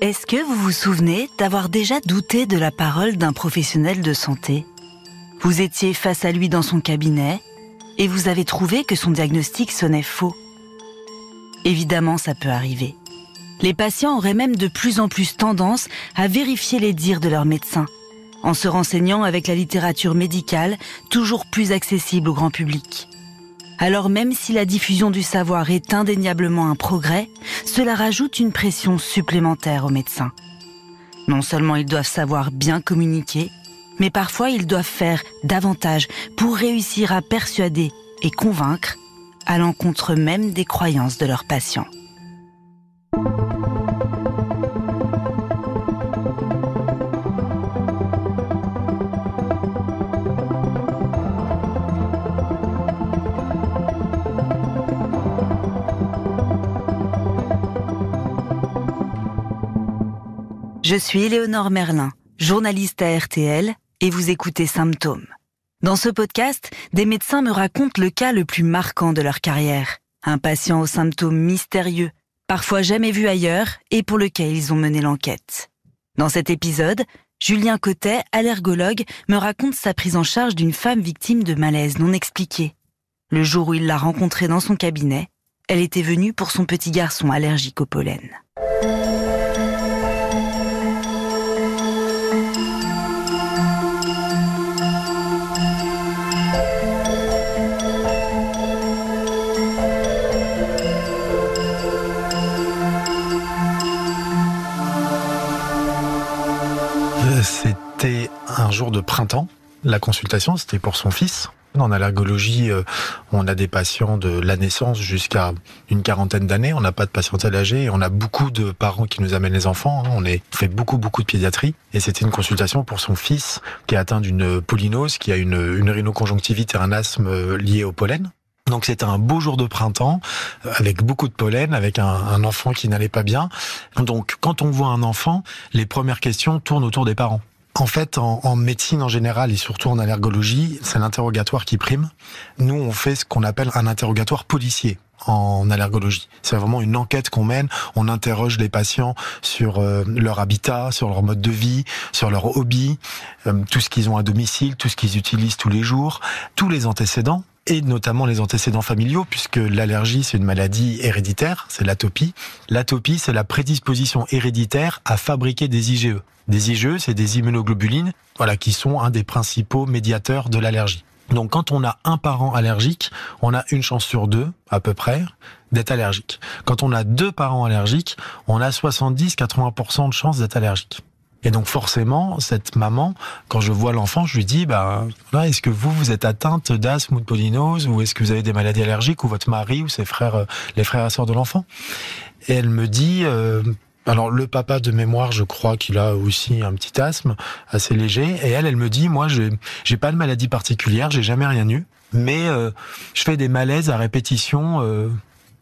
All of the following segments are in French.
Est-ce que vous vous souvenez d'avoir déjà douté de la parole d'un professionnel de santé? Vous étiez face à lui dans son cabinet et vous avez trouvé que son diagnostic sonnait faux. Évidemment, ça peut arriver. Les patients auraient même de plus en plus tendance à vérifier les dires de leur médecin, en se renseignant avec la littérature médicale toujours plus accessible au grand public. Alors même si la diffusion du savoir est indéniablement un progrès, cela rajoute une pression supplémentaire aux médecins. Non seulement ils doivent savoir bien communiquer, mais parfois ils doivent faire davantage pour réussir à persuader et convaincre à l'encontre même des croyances de leurs patients. Je suis Éléonore Merlin, journaliste à RTL, et vous écoutez Symptômes. Dans ce podcast, des médecins me racontent le cas le plus marquant de leur carrière. Un patient aux symptômes mystérieux, parfois jamais vu ailleurs, et pour lequel ils ont mené l'enquête. Dans cet épisode, Julien Cotet, allergologue, me raconte sa prise en charge d'une femme victime de malaise non expliqué. Le jour où il l'a rencontrée dans son cabinet, elle était venue pour son petit garçon allergique au pollen. C'était un jour de printemps. La consultation, c'était pour son fils. En allergologie, euh, on a des patients de la naissance jusqu'à une quarantaine d'années. On n'a pas de patientèle âgée. On a beaucoup de parents qui nous amènent les enfants. On fait beaucoup, beaucoup de pédiatrie. Et c'était une consultation pour son fils qui est atteint d'une polynose, qui a une, une rhinoconjonctivite et un asthme euh, lié au pollen. Donc c'était un beau jour de printemps avec beaucoup de pollen, avec un, enfant qui n'allait pas bien. Donc quand on voit un enfant, les premières questions tournent autour des parents. En fait, en, en, médecine en général et surtout en allergologie, c'est l'interrogatoire qui prime. Nous, on fait ce qu'on appelle un interrogatoire policier en allergologie. C'est vraiment une enquête qu'on mène. On interroge les patients sur euh, leur habitat, sur leur mode de vie, sur leur hobby, euh, tout ce qu'ils ont à domicile, tout ce qu'ils utilisent tous les jours, tous les antécédents et notamment les antécédents familiaux, puisque l'allergie, c'est une maladie héréditaire, c'est l'atopie. L'atopie, c'est la prédisposition héréditaire à fabriquer des IgE. Des IgE, c'est des immunoglobulines, voilà, qui sont un des principaux médiateurs de l'allergie. Donc quand on a un parent allergique, on a une chance sur deux, à peu près, d'être allergique. Quand on a deux parents allergiques, on a 70-80% de chances d'être allergique. Et donc forcément, cette maman, quand je vois l'enfant, je lui dis, bah, est-ce que vous, vous êtes atteinte d'asthme ou de polynose, ou est-ce que vous avez des maladies allergiques, ou votre mari, ou ses frères, euh, les frères et sœurs de l'enfant? Et elle me dit, euh, alors le papa de mémoire, je crois qu'il a aussi un petit asthme assez léger, et elle, elle me dit, moi, j'ai pas de maladie particulière, j'ai jamais rien eu, mais euh, je fais des malaises à répétition, euh,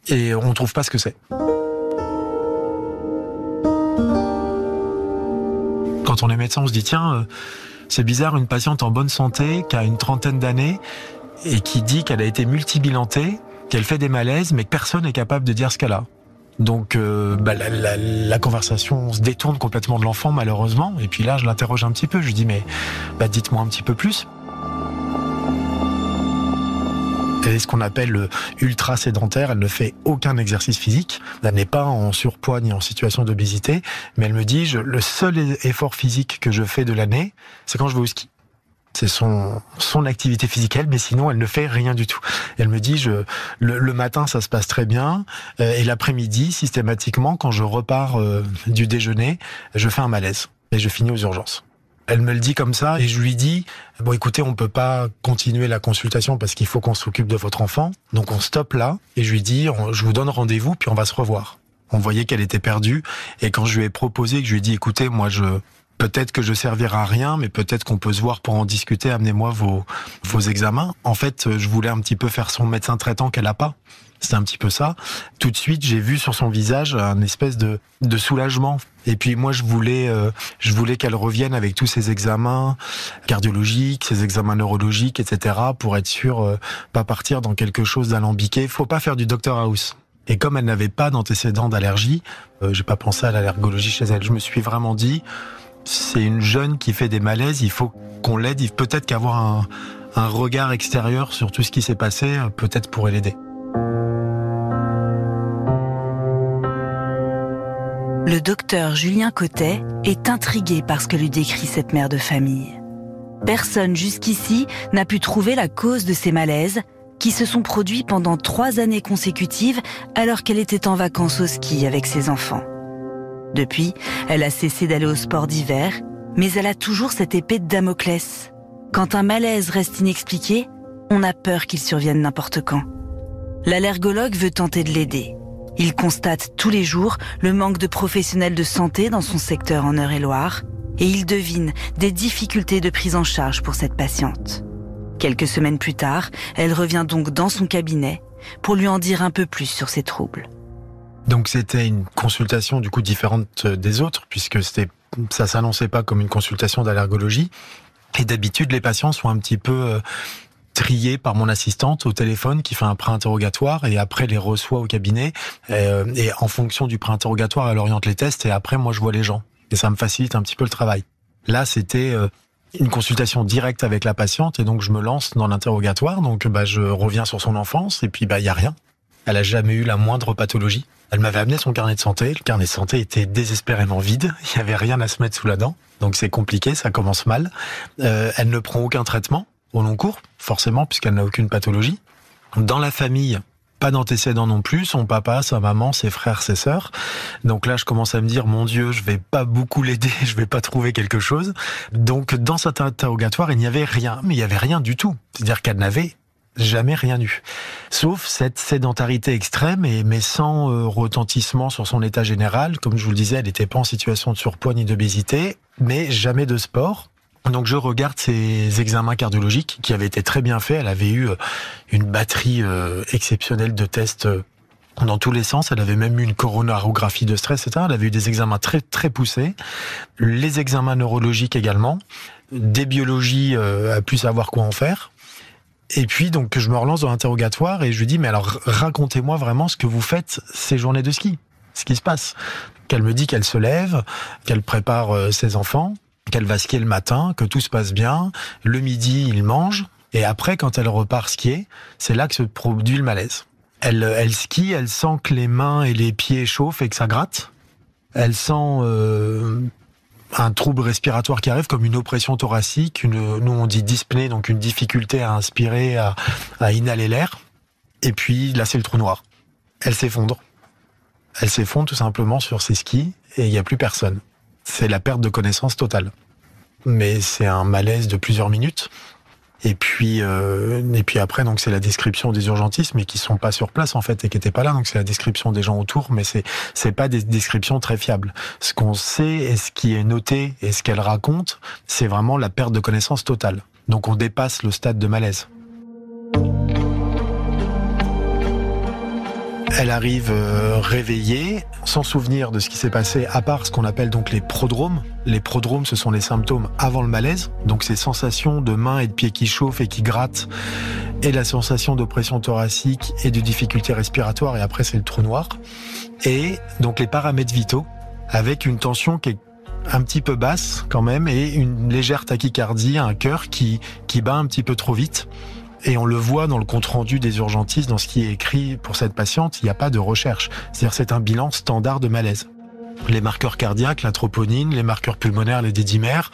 et on trouve pas ce que c'est. Quand on est médecin, se dit tiens, euh, c'est bizarre, une patiente en bonne santé qui a une trentaine d'années et qui dit qu'elle a été multibilantée, qu'elle fait des malaises, mais que personne n'est capable de dire ce qu'elle a. Donc euh, bah, la, conversation se détourne complètement de l'enfant malheureusement. Et puis là, je l'interroge un petit peu. Je lui dis mais bah, dites-moi un petit peu plus. Elle est ce qu'on appelle ultra sédentaire. Elle ne fait aucun exercice physique. Elle n'est pas en surpoids ni en situation d'obésité. Mais elle me dit, je, le seul effort physique que je fais de l'année, c'est quand je vais au ski. C'est son, son activité physique, mais sinon, elle ne fait rien du tout. Elle me dit, je, le, le matin, ça se passe très bien. Euh, et l'après-midi, systématiquement, quand je repars euh, du déjeuner, je fais un malaise. Et je finis aux urgences. Elle me le dit comme ça et je lui dis bon écoutez on peut pas continuer la consultation parce qu'il faut qu'on s'occupe de votre enfant donc on stoppe là et je lui dis je vous donne rendez-vous puis on va se revoir. On voyait qu'elle était perdue et quand je lui ai proposé que je lui ai dit écoutez moi je peut-être que je servirai à rien, mais peut-être qu'on peut se voir pour en discuter. Amenez-moi vos, vos examens. En fait, je voulais un petit peu faire son médecin traitant qu'elle a pas. C'est un petit peu ça. Tout de suite, j'ai vu sur son visage un espèce de, de soulagement. Et puis moi, je voulais, euh, je voulais qu'elle revienne avec tous ses examens cardiologiques, ses examens neurologiques, etc., pour être sûr, euh, pas partir dans quelque chose d'alambiqué. Faut pas faire du Dr House. Et comme elle n'avait pas d'antécédent d'allergie, euh, j'ai pas pensé à l'allergologie chez elle. Je me suis vraiment dit, c'est une jeune qui fait des malaises, il faut qu'on l'aide. Peut-être qu'avoir un, un regard extérieur sur tout ce qui s'est passé, euh, peut-être pourrait l'aider. Le docteur Julien Cotet est intrigué par ce que lui décrit cette mère de famille. Personne jusqu'ici n'a pu trouver la cause de ces malaises qui se sont produits pendant trois années consécutives alors qu'elle était en vacances au ski avec ses enfants. Depuis, elle a cessé d'aller au sport d'hiver, mais elle a toujours cette épée de Damoclès. Quand un malaise reste inexpliqué, on a peur qu'il survienne n'importe quand. L'allergologue veut tenter de l'aider. Il constate tous les jours le manque de professionnels de santé dans son secteur en Eure-et-Loire et il devine des difficultés de prise en charge pour cette patiente. Quelques semaines plus tard, elle revient donc dans son cabinet pour lui en dire un peu plus sur ses troubles. Donc c'était une consultation du coup différente des autres puisque ça s'annonçait pas comme une consultation d'allergologie et d'habitude les patients sont un petit peu euh, trié par mon assistante au téléphone qui fait un pré-interrogatoire et après les reçoit au cabinet. Euh, et en fonction du pré-interrogatoire, elle oriente les tests et après, moi, je vois les gens. Et ça me facilite un petit peu le travail. Là, c'était euh, une consultation directe avec la patiente et donc je me lance dans l'interrogatoire. Donc, bah, je reviens sur son enfance et puis, bah, il y a rien. Elle a jamais eu la moindre pathologie. Elle m'avait amené son carnet de santé. Le carnet de santé était désespérément vide. Il y avait rien à se mettre sous la dent. Donc c'est compliqué, ça commence mal. Euh, elle ne prend aucun traitement au long cours, forcément, puisqu'elle n'a aucune pathologie. Dans la famille, pas d'antécédents non plus, son papa, sa maman, ses frères, ses sœurs. Donc là, je commence à me dire, mon Dieu, je vais pas beaucoup l'aider, je vais pas trouver quelque chose. Donc dans cet interrogatoire, il n'y avait rien, mais il y avait rien du tout. C'est-à-dire qu'elle n'avait jamais rien eu. Sauf cette sédentarité extrême, et, mais sans euh, retentissement sur son état général. Comme je vous le disais, elle n'était pas en situation de surpoids ni d'obésité, mais jamais de sport. Donc je regarde ses examens cardiologiques qui avaient été très bien faits. Elle avait eu euh, une batterie euh, exceptionnelle de tests euh, dans tous les sens. Elle avait même eu une coronarographie de stress, etc. Elle avait eu des examens très très poussés. Les examens neurologiques également. Des biologies a pu savoir quoi en faire. Et puis donc je me relance dans l'interrogatoire et je lui dis mais alors racontez-moi vraiment ce que vous faites ces journées de ski, ce qui se passe. Qu'elle me dit qu'elle se lève, qu'elle prépare ses enfants, qu'elle va skier le matin, que tout se passe bien. Le midi, il mange. Et après, quand elle repart skier, c'est là que se produit le malaise. Elle, elle skie, elle sent que les mains et les pieds chauffent et que ça gratte. Elle sent euh, un trouble respiratoire qui arrive comme une oppression thoracique, une, nous on dit dyspnée, donc une difficulté à inspirer, à, à inhaler l'air. Et puis là, c'est le trou noir. Elle s'effondre. Elle s'effondre tout simplement sur ses skis et il n'y a plus personne c'est la perte de connaissance totale. Mais c'est un malaise de plusieurs minutes. Et puis, euh, et puis après, donc c'est la description des urgentistes, mais qui sont pas sur place en fait et qui étaient pas là. Donc c'est la description des gens autour, mais c'est c'est pas des descriptions très fiables. Ce qu'on sait et ce qui est noté et ce qu'elle raconte, c'est vraiment la perte de connaissance totale. Donc on dépasse le stade de malaise. Elle arrive euh, réveillée, sans souvenir de ce qui s'est passé, à part ce qu'on appelle donc les prodromes. Les prodromes, ce sont les symptômes avant le malaise, donc ces sensations de mains et de pieds qui chauffent et qui grattent, et la sensation d'oppression thoracique et de difficulté respiratoire, et après c'est le trou noir. Et donc les paramètres vitaux, avec une tension qui est un petit peu basse quand même, et une légère tachycardie, un cœur qui, qui bat un petit peu trop vite. Et on le voit dans le compte-rendu des urgentistes, dans ce qui est écrit pour cette patiente, il n'y a pas de recherche. C'est-à-dire c'est un bilan standard de malaise. Les marqueurs cardiaques, la troponine, les marqueurs pulmonaires, les dédimères,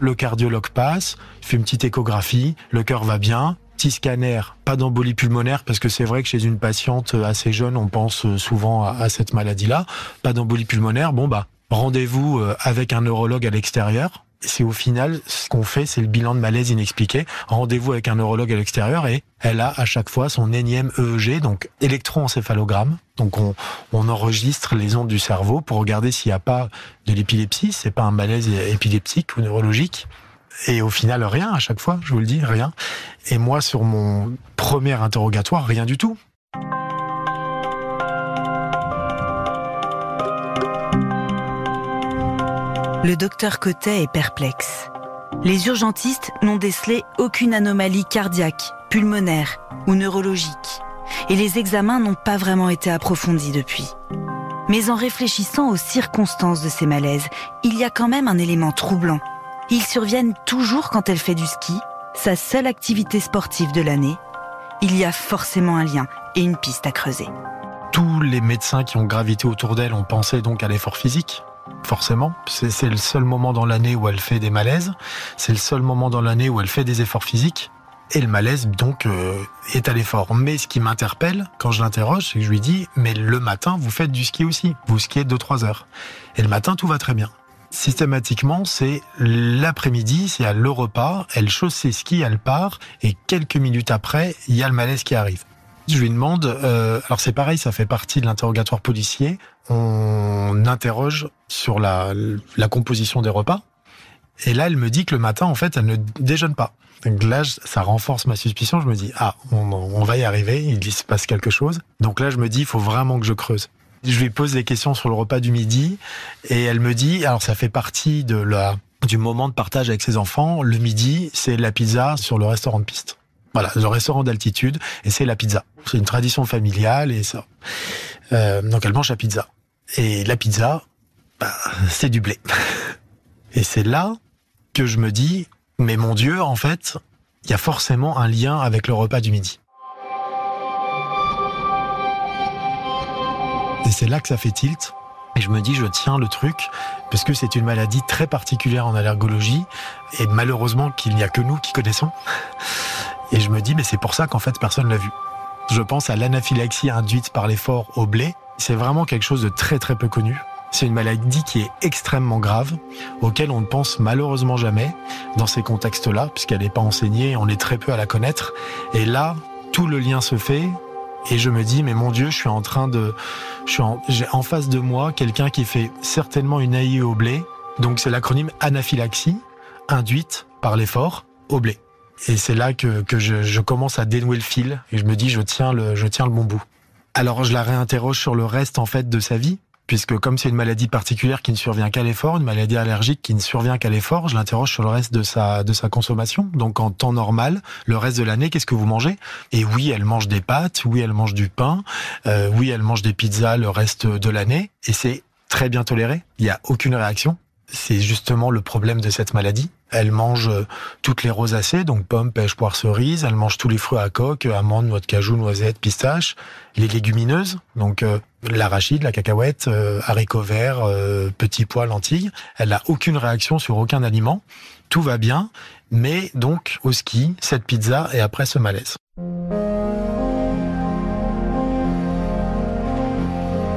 le cardiologue passe, fait une petite échographie, le cœur va bien, petit scanner, pas d'embolie pulmonaire parce que c'est vrai que chez une patiente assez jeune, on pense souvent à, cette maladie-là, pas d'embolie pulmonaire, bon bah rendez-vous euh, avec un neurologue à l'extérieur, c'est au final ce qu'on fait, c'est le bilan de malaise inexpliqué. Rendez-vous avec un neurologue à l'extérieur et elle a à chaque fois son énième EEG, donc électroencéphalogramme. Donc on, on enregistre les ondes du cerveau pour regarder s'il n'y a pas de l'épilepsie, c'est pas un malaise épileptique ou neurologique. Et au final, rien à chaque fois, je vous le dis, rien. Et moi, sur mon premier interrogatoire, rien du tout. Le docteur Cotet est perplexe. Les urgentistes n'ont décelé aucune anomalie cardiaque, pulmonaire ou neurologique. et les examens n'ont pas vraiment été approfondis depuis. Mais en réfléchissant aux circonstances de ces malaises, il y a quand même un élément troublant. Ils surviennent toujours quand elle fait du ski, sa seule activité sportive de l'année. Il y a forcément un lien et une piste à creuser. Tous les médecins qui ont gravité autour d'elle ont pensé donc à l'effort physique, forcément. C'est le seul moment dans l'année où elle fait des malaises. C'est le seul moment dans l'année où elle fait des efforts physiques. Et le malaise, donc, euh, est à l'effort. Mais ce qui m'interpelle, quand je l'interroge, c'est que je lui dis, mais le matin, vous faites du ski aussi. Vous skiez 2-3 heures. Et le matin, tout va très bien. Systématiquement, c'est l'après-midi, c'est à le repas, elle chausse ses skis, elle part, et quelques minutes après, il y a le malaise qui arrive. Je lui demande, euh, alors c'est pareil, ça fait partie de l'interrogatoire policier, on interroge sur la, composition des repas, et là, elle me dit que le matin, en fait, elle ne déjeune pas. Donc là, ça renforce ma suspicion. Je me dis, ah, on, va y arriver. Il se passe quelque chose. Donc là, je me dis, il faut vraiment que je creuse. Je lui pose des questions sur le repas du midi et elle me dit, alors ça fait partie de la, du moment de partage avec ses enfants. Le midi, c'est la pizza sur le restaurant de piste. Voilà, le restaurant d'altitude et c'est la pizza. C'est une tradition familiale et ça. Euh, donc elle mange la pizza. Et la pizza, bah, c'est du blé. Et c'est là que je me dis, mais mon Dieu, en fait, il y a forcément un lien avec le repas du midi. Et c'est là que ça fait tilt. Et je me dis, je tiens le truc, parce que c'est une maladie très particulière en allergologie, et malheureusement qu'il n'y a que nous qui connaissons. Et je me dis, mais c'est pour ça qu'en fait personne l'a vu. Je pense à l'anaphylaxie induite par l'effort au blé. C'est vraiment quelque chose de très très peu connu. C'est une maladie qui est extrêmement grave, auquel on ne pense malheureusement jamais dans ces contextes-là, puisqu'elle n'est pas enseignée, on est très peu à la connaître. Et là, tout le lien se fait, et je me dis, mais mon Dieu, je suis en train de, je suis en, j'ai en face de moi quelqu'un qui fait certainement une AIE au blé. Donc c'est l'acronyme anaphylaxie induite par l'effort au blé. Et c'est là que, que je, je, commence à dénouer le fil et je me dis, je tiens le, je tiens le bon bout. Alors je la réinterroge sur le reste en fait de sa vie puisque comme c'est une maladie particulière qui ne survient qu'à l'effort, une maladie allergique qui ne survient qu'à l'effort, je l'interroge sur le reste de sa de sa consommation. Donc en temps normal, le reste de l'année, qu'est-ce que vous mangez? Et oui, elle mange des pâtes, oui, elle mange du pain, euh, oui, elle mange des pizzas le reste de l'année, et c'est très bien toléré. Il n'y a aucune réaction. C'est justement le problème de cette maladie. Elle mange euh, toutes les rosacées, donc pommes, pêche, poire, cerise. Elle mange tous les fruits à coque, amandes, noix de cajou, noisettes, pistaches. Les légumineuses, donc euh, l'arachide, la cacahuète, euh, haricots verts, petits pois, lentilles. Elle n'a aucune réaction sur aucun aliment. Tout va bien, mais donc au ski, cette pizza et après ce malaise.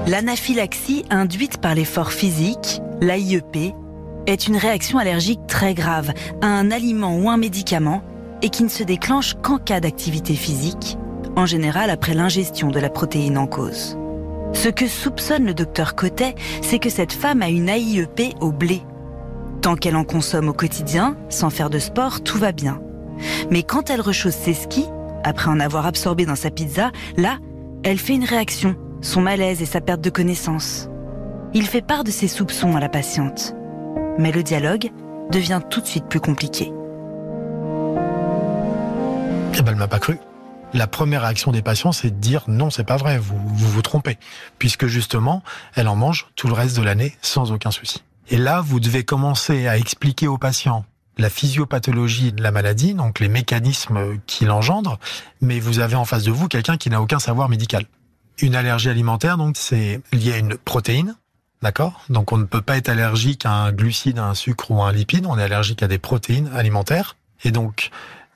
L'anaphylaxie induite par l'effort physique, l'AIEP, est une réaction allergique très grave à un aliment ou un médicament et qui ne se déclenche qu'en cas d'activité physique, en général après l'ingestion de la protéine en cause. Ce que soupçonne le docteur Cotet, c'est que cette femme a une AIEP au blé. Tant qu'elle en consomme au quotidien, sans faire de sport, tout va bien. Mais quand elle rechausse ses skis, après en avoir absorbé dans sa pizza, là, elle fait une réaction, son malaise et sa perte de connaissance. Il fait part de ses soupçons à la patiente mais le dialogue devient tout de suite plus compliqué. Eh ben, elle m'a pas cru. La première réaction des patients, c'est de dire non, c'est pas vrai, vous, vous trompez. Puisque justement, elle en mange tout le reste de l'année sans aucun souci. Et là, vous devez commencer à expliquer aux patients la physiopathologie de la maladie, donc les mécanismes qui l'engendrent, mais vous avez en face de vous quelqu'un qui n'a aucun savoir médical. Une allergie alimentaire, donc, c'est lié à une protéine, D'accord Donc on ne peut pas être allergique à un glucide, à un sucre ou à un lipide, on est allergique à des protéines alimentaires. Et donc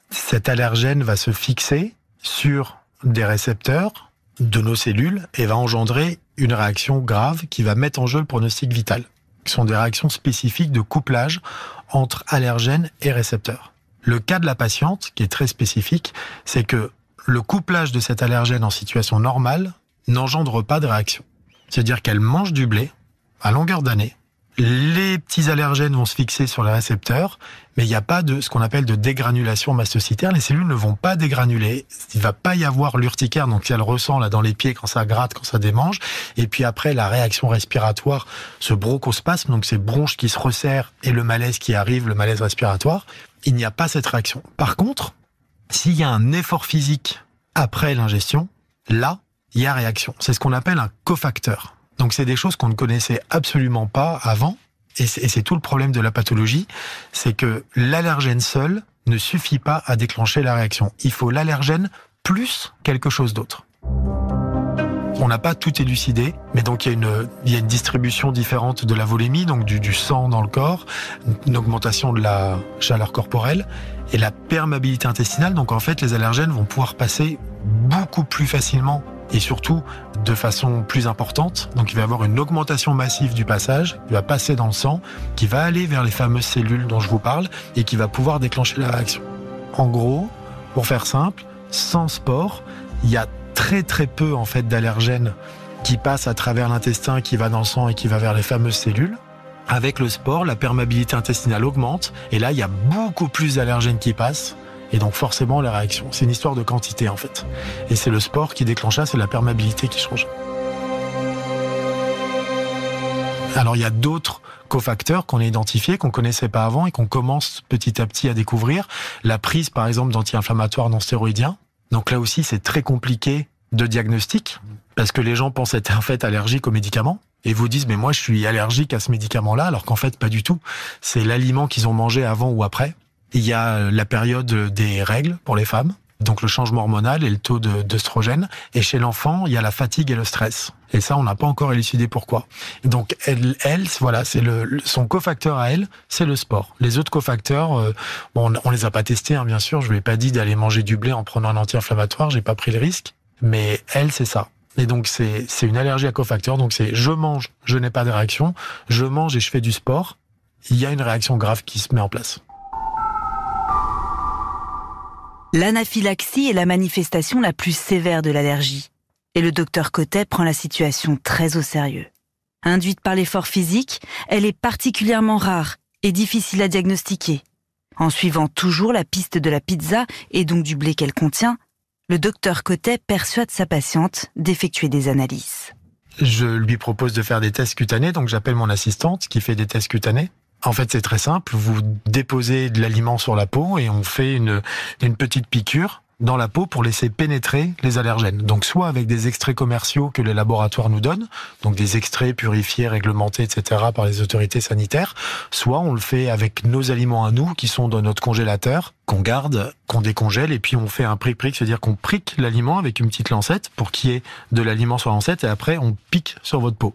cet allergène va se fixer sur des récepteurs de nos cellules et va engendrer une réaction grave qui va mettre en jeu le pronostic vital. Ce sont des réactions spécifiques de couplage entre allergène et récepteur. Le cas de la patiente, qui est très spécifique, c'est que le couplage de cet allergène en situation normale n'engendre pas de réaction. C'est-à-dire qu'elle mange du blé, à longueur d'année. Les petits allergènes vont se fixer sur les récepteurs, mais il n'y a pas de ce qu'on appelle de dégranulation mastocytaire. Les cellules ne vont pas dégranuler. Il va pas y avoir l'urticaire, donc elle ressent là dans les pieds quand ça gratte, quand ça démange. Et puis après, la réaction respiratoire, ce bronchospasme, donc ces bronches qui se resserrent et le malaise qui arrive, le malaise respiratoire, il n'y a pas cette réaction. Par contre, s'il y a un effort physique après l'ingestion, là, il y a réaction. C'est ce qu'on appelle un cofacteur. Donc c'est des choses qu'on ne connaissait absolument pas avant. Et c'est tout le problème de la pathologie, c'est que l'allergène seul ne suffit pas à déclencher la réaction. Il faut l'allergène plus quelque chose d'autre. On n'a pas tout élucidé, mais donc il y, a une, distribution différente de la volémie, donc du, du sang dans le corps, une augmentation de la chaleur corporelle et la perméabilité intestinale. Donc en fait, les allergènes vont pouvoir passer beaucoup plus facilement et surtout de façon plus importante. Donc il va y avoir une augmentation massive du passage, qui va passer dans le sang, qui va aller vers les fameuses cellules dont je vous parle et qui va pouvoir déclencher la réaction. En gros, pour faire simple, sans sport, il y a très très peu en fait d'allergènes qui passent à travers l'intestin, qui va dans le sang et qui va vers les fameuses cellules. Avec le sport, la perméabilité intestinale augmente et là il y a beaucoup plus d'allergènes qui passent et donc forcément la réaction. C'est une histoire de quantité en fait. Et c'est le sport qui déclenche ça, c'est la perméabilité qui change. Alors il y a d'autres cofacteurs qu'on a identifiés, qu'on connaissait pas avant et qu'on commence petit à petit à découvrir. La prise par exemple d'anti-inflammatoires non stéroïdiens, donc là aussi, c'est très compliqué de diagnostic parce que les gens pensent être en fait allergiques aux médicaments et vous disent mais moi je suis allergique à ce médicament-là alors qu'en fait pas du tout. C'est l'aliment qu'ils ont mangé avant ou après. Il y a la période des règles pour les femmes donc le changement hormonal et le taux d'œstrogène. et chez l'enfant, il y a la fatigue et le stress. Et ça, on n'a pas encore élucidé pourquoi. Donc elle, elle voilà, c'est le, son cofacteur à elle, c'est le sport. Les autres cofacteurs, euh, bon, on, les a pas testés, hein, bien sûr. Je lui ai pas dit d'aller manger du blé en prenant un anti-inflammatoire. J'ai pas pris le risque. Mais elle, c'est ça. Et donc c'est c'est une allergie à cofacteurs. Donc c'est je mange, je n'ai pas de réaction. Je mange et je fais du sport. Il y a une réaction grave qui se met en place. L'anaphylaxie est la manifestation la plus sévère de l'allergie, et le docteur Cotet prend la situation très au sérieux. Induite par l'effort physique, elle est particulièrement rare et difficile à diagnostiquer. En suivant toujours la piste de la pizza et donc du blé qu'elle contient, le docteur Cotet persuade sa patiente d'effectuer des analyses. Je lui propose de faire des tests cutanés, donc j'appelle mon assistante qui fait des tests cutanés. En fait, c'est très simple. Vous déposez de l'aliment sur la peau et on fait une, une petite piqûre dans la peau pour laisser pénétrer les allergènes. Donc soit avec des extraits commerciaux que les laboratoires nous donnent, donc des extraits purifiés, réglementés, etc. par les autorités sanitaires, soit on le fait avec nos aliments à nous qui sont dans notre congélateur, qu'on garde, qu'on décongèle et puis on fait un prick-prick, c'est-à-dire qu'on prique l'aliment avec une petite lancette pour qu'il y ait de l'aliment sur la lancette et après on pique sur votre peau.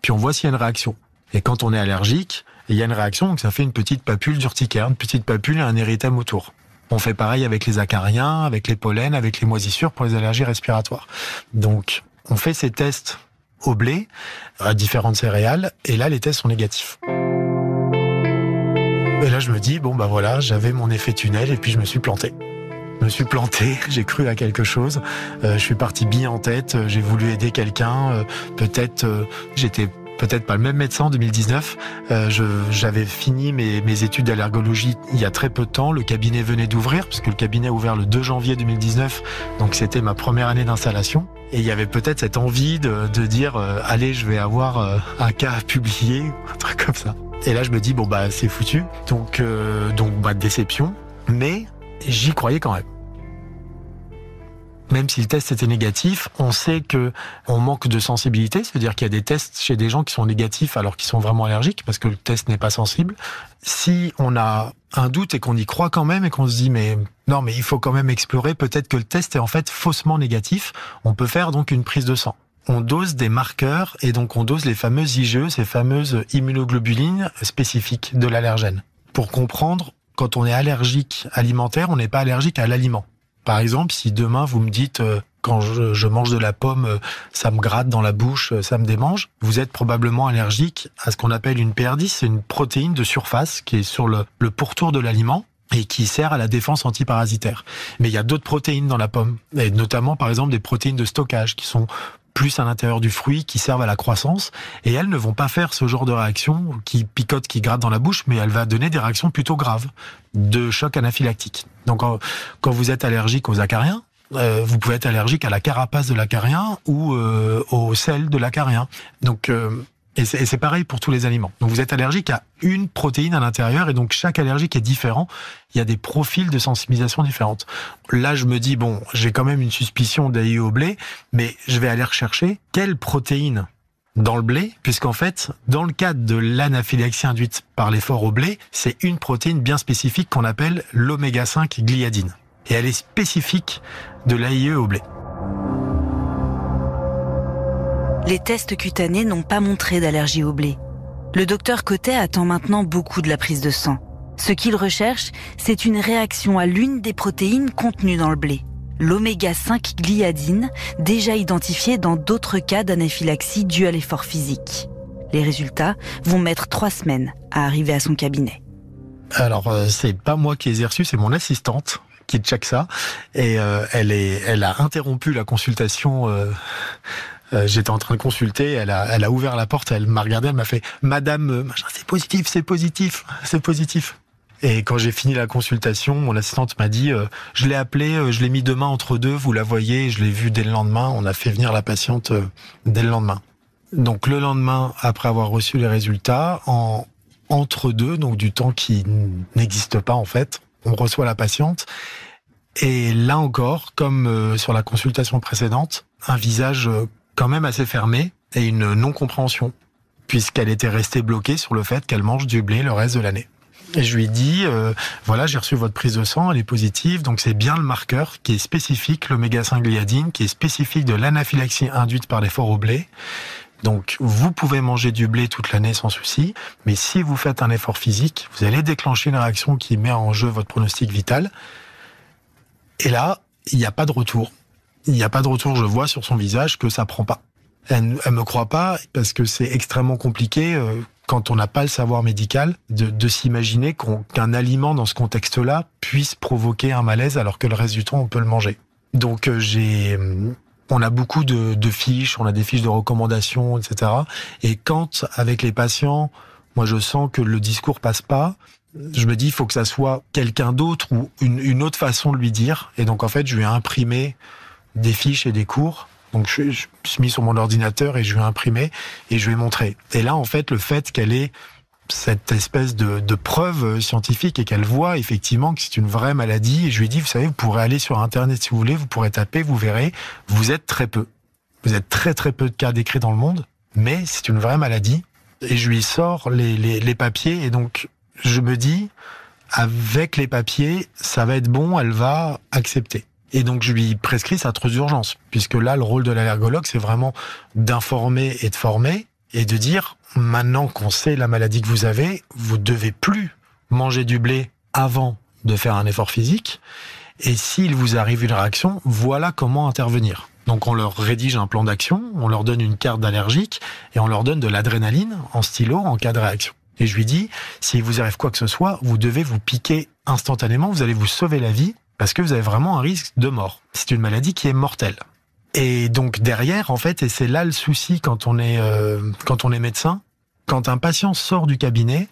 Puis on voit s'il y a une réaction. Et quand on est allergique, il y a une réaction, donc ça fait une petite papule d'urticaire, une petite papule et un érythème autour. On fait pareil avec les acariens, avec les pollens, avec les moisissures pour les allergies respiratoires. Donc, on fait ces tests au blé, à différentes céréales, et là, les tests sont négatifs. Et là, je me dis, bon, bah voilà, j'avais mon effet tunnel, et puis je me suis planté. Je me suis planté, j'ai cru à quelque chose, euh, je suis parti bien en tête, j'ai voulu aider quelqu'un, euh, peut-être euh, j'étais peut-être pas le même médecin en 2019. Euh, j'avais fini mes, études d'allergologie il y a très peu de temps. Le cabinet venait d'ouvrir, puisque le cabinet a ouvert le 2 janvier 2019, donc c'était ma première année d'installation. Et il y avait peut-être cette envie de, dire, euh, allez, je vais avoir euh, un cas à publier, un truc comme ça. Et là, je me dis, bon, bah, c'est foutu. Donc, donc, bah, déception. Mais j'y croyais quand même même si le test était négatif, on sait que on manque de sensibilité, c'est-à-dire qu'il y a des tests chez des gens qui sont négatifs alors qu'ils sont vraiment allergiques parce que le test n'est pas sensible. Si on a un doute et qu'on y croit quand même et qu'on se dit mais non mais il faut quand même explorer, peut-être que le test est en fait faussement négatif, on peut faire donc une prise de sang on dose des marqueurs et donc on dose les fameuses IgE, ces fameuses immunoglobulines spécifiques de l'allergène. Pour comprendre, quand on est allergique alimentaire, on n'est pas allergique à l'aliment. Par exemple, si demain vous me dites euh, quand je, mange de la pomme, euh, ça me gratte dans la bouche, euh, ça me démange, vous êtes probablement allergique à ce qu'on appelle une PR10, c'est une protéine de surface qui est sur le, le pourtour de l'aliment et qui sert à la défense antiparasitaire. Mais il y a d'autres protéines dans la pomme, et notamment par exemple des protéines de stockage qui sont plus à l'intérieur du fruit, qui servent à la croissance, et elles ne vont pas faire ce genre de réaction qui picote, qui gratte dans la bouche, mais elle va donner des réactions plutôt graves de choc anaphylactique. Donc quand vous êtes allergique aux acariens, euh, vous pouvez être allergique à la carapace de l'acarien ou euh, au sel de l'acarien. Donc euh, Et c'est pareil pour tous les aliments. Donc vous êtes allergique à une protéine à l'intérieur et donc chaque allergique est différent. Il y a des profils de sensibilisation différentes. Là, je me dis, bon, j'ai quand même une suspicion d'AIE au blé, mais je vais aller rechercher quelle protéine dans le blé, puisqu'en fait, dans le cadre de l'anaphylaxie induite par l'effort au blé, c'est une protéine bien spécifique qu'on appelle l'oméga 5 gliadine. Et elle est spécifique de l'AIE au blé. Les tests cutanés n'ont pas montré d'allergie au blé. Le docteur Cotet attend maintenant beaucoup de la prise de sang. Ce qu'il recherche, c'est une réaction à l'une des protéines contenues dans le blé, l'oméga 5 gliadine, déjà identifiée dans d'autres cas d'anaphylaxie due à l'effort physique. Les résultats vont mettre trois semaines à arriver à son cabinet. Alors, euh, c'est pas moi qui ai reçus, c'est mon assistante qui check ça. Et euh, elle, a interrompu la consultation euh, j'étais en train de consulter, elle a, elle a ouvert la porte, elle m'a regardé, elle m'a fait Madame, c'est positif, c'est positif, c'est positif. Et quand j'ai fini la consultation, mon assistante m'a dit euh, Je l'ai appelé, je l'ai mis demain entre deux, vous la voyez, je l'ai vu dès le lendemain. On a fait venir la patiente dès le lendemain. Donc le lendemain, après avoir reçu les résultats, en entre deux, donc du temps qui n'existe pas en fait, on reçoit la patiente. Et là encore, comme sur la consultation précédente, un visage quand même assez fermée et une non-compréhension, puisqu'elle était restée bloquée sur le fait qu'elle mange du blé le reste de l'année. Et je lui ai dit, euh, voilà, j'ai reçu votre prise de sang, elle est positive, donc c'est bien le marqueur qui est spécifique, l'oméga 5 gliadine, qui est spécifique de l'anaphylaxie induite par l'effort au blé. Donc vous pouvez manger du blé toute l'année sans souci, mais si vous faites un effort physique, vous allez déclencher une réaction qui met en jeu votre pronostic vital. Et là, il n'y a pas de retour il n'y a pas de retour. Je vois sur son visage que ça prend pas. Elle, elle me croit pas parce que c'est extrêmement compliqué euh, quand on n'a pas le savoir médical de, s'imaginer qu'un aliment dans ce contexte-là puisse provoquer un malaise alors que le reste du temps on peut le manger. Donc euh, j'ai, euh, on a beaucoup de, fiches, on a des fiches de recommandations, etc. Et quand avec les patients, moi je sens que le discours passe pas, je me dis il faut que ça soit quelqu'un d'autre ou une, une autre façon de lui dire. Et donc en fait je lui ai imprimé des fiches et des cours. Donc je, je, suis mis sur mon ordinateur et je vais imprimer et je vais montrer. Et là, en fait, le fait qu'elle ait cette espèce de, de preuve scientifique et qu'elle voit effectivement que c'est une vraie maladie, et je lui ai dit, vous savez, vous pourrez aller sur Internet si vous voulez, vous pourrez taper, vous verrez, vous êtes très peu. Vous êtes très très peu de cas décrits dans le monde, mais c'est une vraie maladie. Et je lui sors les, les, les papiers et donc je me dis, avec les papiers, ça va être bon, elle va accepter. Et donc je lui prescris sa trousse d'urgence, puisque là le rôle de l'allergologue c'est vraiment d'informer et de former et de dire maintenant qu'on sait la maladie que vous avez, vous devez plus manger du blé avant de faire un effort physique. Et s'il vous arrive une réaction, voilà comment intervenir. Donc on leur rédige un plan d'action, on leur donne une carte d'allergique et on leur donne de l'adrénaline en stylo en cas de réaction. Et je lui dis, s'il vous arrive quoi que ce soit, vous devez vous piquer instantanément, vous allez vous sauver la vie parce que vous avez vraiment un risque de mort. C'est une maladie qui est mortelle. Et donc derrière, en fait, et c'est là le souci quand on est euh, quand on est médecin, quand un patient sort du cabinet,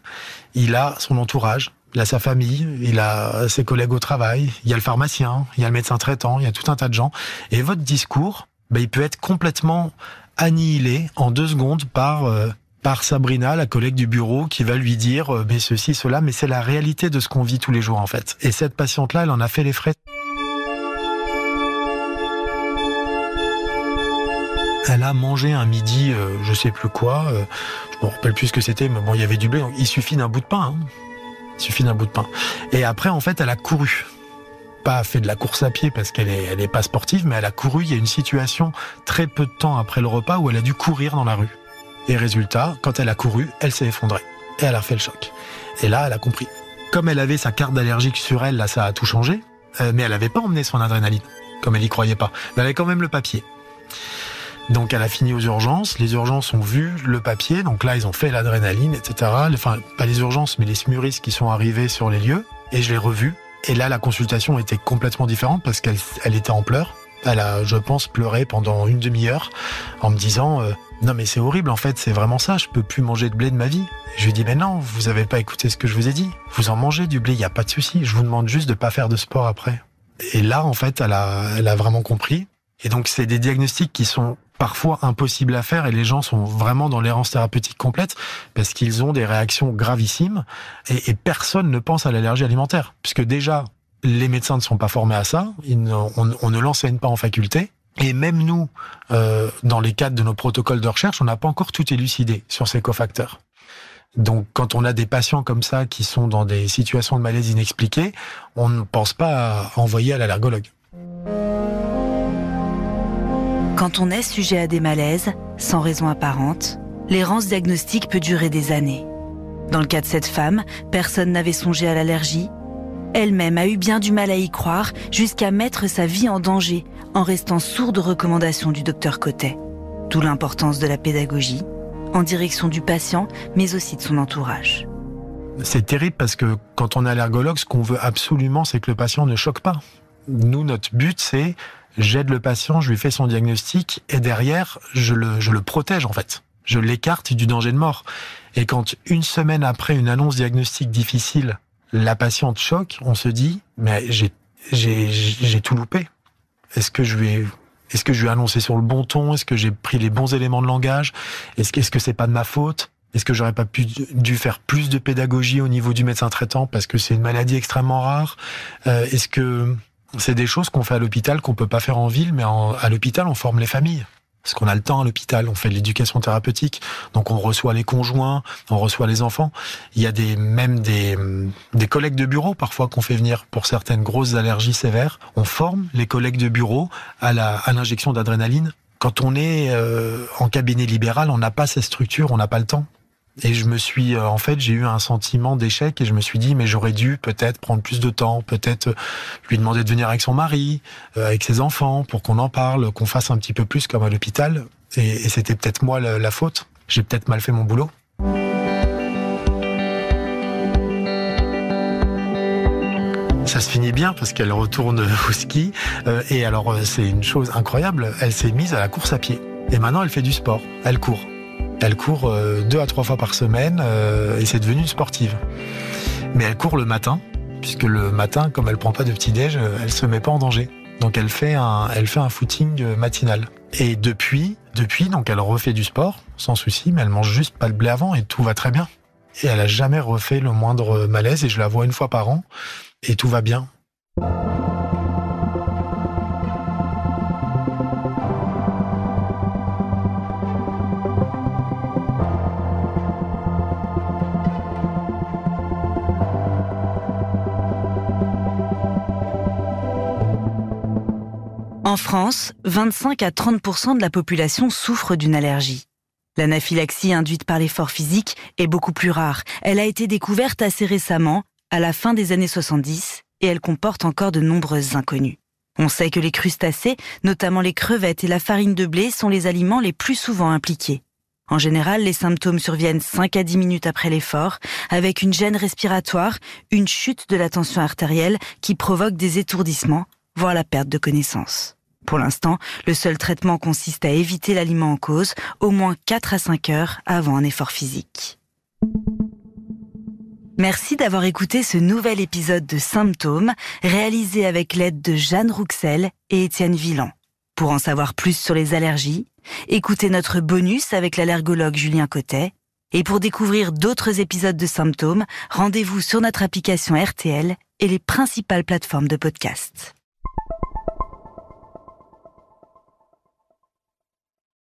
il a son entourage, il a sa famille, il a ses collègues au travail, il y a le pharmacien, il y a le médecin traitant, il y a tout un tas de gens. Et votre discours, ben, il peut être complètement annihilé en deux secondes par euh, par Sabrina, la collègue du bureau, qui va lui dire euh, mais ceci, cela, mais c'est la réalité de ce qu'on vit tous les jours en fait. Et cette patiente-là, elle en a fait les frais. Elle a mangé un midi, euh, je sais plus quoi, euh, je me rappelle plus ce que c'était, mais bon, il y avait du blé, il suffit d'un bout de pain. Hein. Il suffit d'un bout de pain. Et après, en fait, elle a couru. Pas fait de la course à pied parce qu'elle est, elle est pas sportive, mais elle a couru. Il y a une situation très peu de temps après le repas où elle a dû courir dans la rue. Et résultat, quand elle a couru, elle s'est effondrée. Et elle a fait le choc. Et là, elle a compris. Comme elle avait sa carte d'allergique sur elle, là, ça a tout changé. Euh, mais elle n'avait pas emmené son adrénaline, comme elle y croyait pas. Elle avait quand même le papier. Donc elle a fini aux urgences. Les urgences ont vu le papier. Donc là, ils ont fait l'adrénaline, etc. Enfin, pas les urgences, mais les smuristes qui sont arrivés sur les lieux. Et je l'ai revu. Et là, la consultation était complètement différente parce qu'elle elle était en pleurs. Elle a, je pense, pleuré pendant une demi-heure en me disant euh, non mais c'est horrible en fait, c'est vraiment ça, je peux plus manger de blé de ma vie. Je lui dis mais non, vous avez pas écouté ce que je vous ai dit. Vous en mangez du blé, il y a pas de souci. Je vous demande juste de pas faire de sport après. Et là en fait, elle a, elle a vraiment compris. Et donc c'est des diagnostics qui sont parfois impossible à faire et les gens sont vraiment dans l'errance thérapeutique complète parce qu'ils ont des réactions gravissimes et, personne ne pense à l'allergie alimentaire puisque déjà les médecins ne sont pas formés à ça, on, ne l'enseigne pas en faculté. Et même nous, euh, dans les cadres de nos protocoles de recherche, on n'a pas encore tout élucidé sur ces cofacteurs. Donc, quand on a des patients comme ça qui sont dans des situations de malaise inexpliquées, on ne pense pas à envoyer à l'allergologue. Quand on est sujet à des malaises, sans raison apparente, l'errance diagnostique peut durer des années. Dans le cas de cette femme, personne n'avait songé à l'allergie. Elle-même a eu bien du mal à y croire, jusqu'à mettre sa vie en danger, en restant sourde aux recommandations du docteur Cotet. D'où l'importance de la pédagogie, en direction du patient, mais aussi de son entourage. C'est terrible parce que quand on est allergologue, ce qu'on veut absolument, c'est que le patient ne choque pas. Nous, notre but, c'est j'aide le patient, je lui fais son diagnostic et derrière, je le, je le protège en fait. Je l'écarte du danger de mort. Et quand une semaine après une annonce diagnostique difficile, la patiente choque, on se dit, mais j'ai, tout loupé. Est-ce que je vais, est-ce que je lui ai annoncé sur le bon ton? Est-ce que j'ai pris les bons éléments de langage? Est-ce que, est-ce que c'est pas de ma faute? Est-ce que j'aurais pas pu, dû faire plus de pédagogie au niveau du médecin traitant parce que c'est une maladie extrêmement rare? Euh, est-ce que, c'est des choses qu'on fait à l'hôpital qu'on peut pas faire en ville, mais à l'hôpital, on forme les familles? Parce qu'on a le temps à l'hôpital, on fait de l'éducation thérapeutique, donc on reçoit les conjoints, on reçoit les enfants. Il y a des, même des, des collègues de bureau parfois qu'on fait venir pour certaines grosses allergies sévères. On forme les collègues de bureau à l'injection d'adrénaline. Quand on est euh, en cabinet libéral, on n'a pas ces structures, on n'a pas le temps. Et je me suis, euh, en fait, j'ai eu un sentiment d'échec et je me suis dit, mais j'aurais dû peut-être prendre plus de temps, peut-être euh, lui demander de venir avec son mari, euh, avec ses enfants, pour qu'on en parle, qu'on fasse un petit peu plus comme à l'hôpital. Et, c'était peut-être moi la, faute. J'ai peut-être mal fait mon boulot. Ça se finit bien parce qu'elle retourne au ski. et alors, c'est une chose incroyable. Elle s'est mise à la course à pied. Et maintenant, elle fait du sport. Elle court. Elle court euh, deux à trois fois par semaine euh, et c'est devenu une sportive. Mais elle court le matin, puisque le matin, comme elle prend pas de petit déj, euh, elle se met pas en danger. Donc elle fait un, elle fait un footing matinal. Et depuis, depuis, donc elle refait du sport sans souci, mais elle mange juste pas le blé avant et tout va très bien. Et elle a jamais refait le moindre malaise et je la vois une fois par an et tout va bien. France, 25 à 30% de la population souffre d'une allergie. L'anaphylaxie induite par l'effort physique est beaucoup plus rare. Elle a été découverte assez récemment, à la fin des années 70, et elle comporte encore de nombreuses inconnues. On sait que les crustacés, notamment les crevettes et la farine de blé, sont les aliments les plus souvent impliqués. En général, les symptômes surviennent 5 à 10 minutes après l'effort, avec une gêne respiratoire, une chute de la tension artérielle qui provoque des étourdissements, voire la perte de connaissance. Pour l'instant, le seul traitement consiste à éviter l'aliment en cause au moins 4 à 5 heures avant un effort physique. Merci d'avoir écouté ce nouvel épisode de Symptômes, réalisé avec l'aide de Jeanne Rouxel et Étienne Villan. Pour en savoir plus sur les allergies, écoutez notre bonus avec l'allergologue Julien Cotet. Et pour découvrir d'autres épisodes de Symptômes, rendez-vous sur notre application RTL et les principales plateformes de podcast.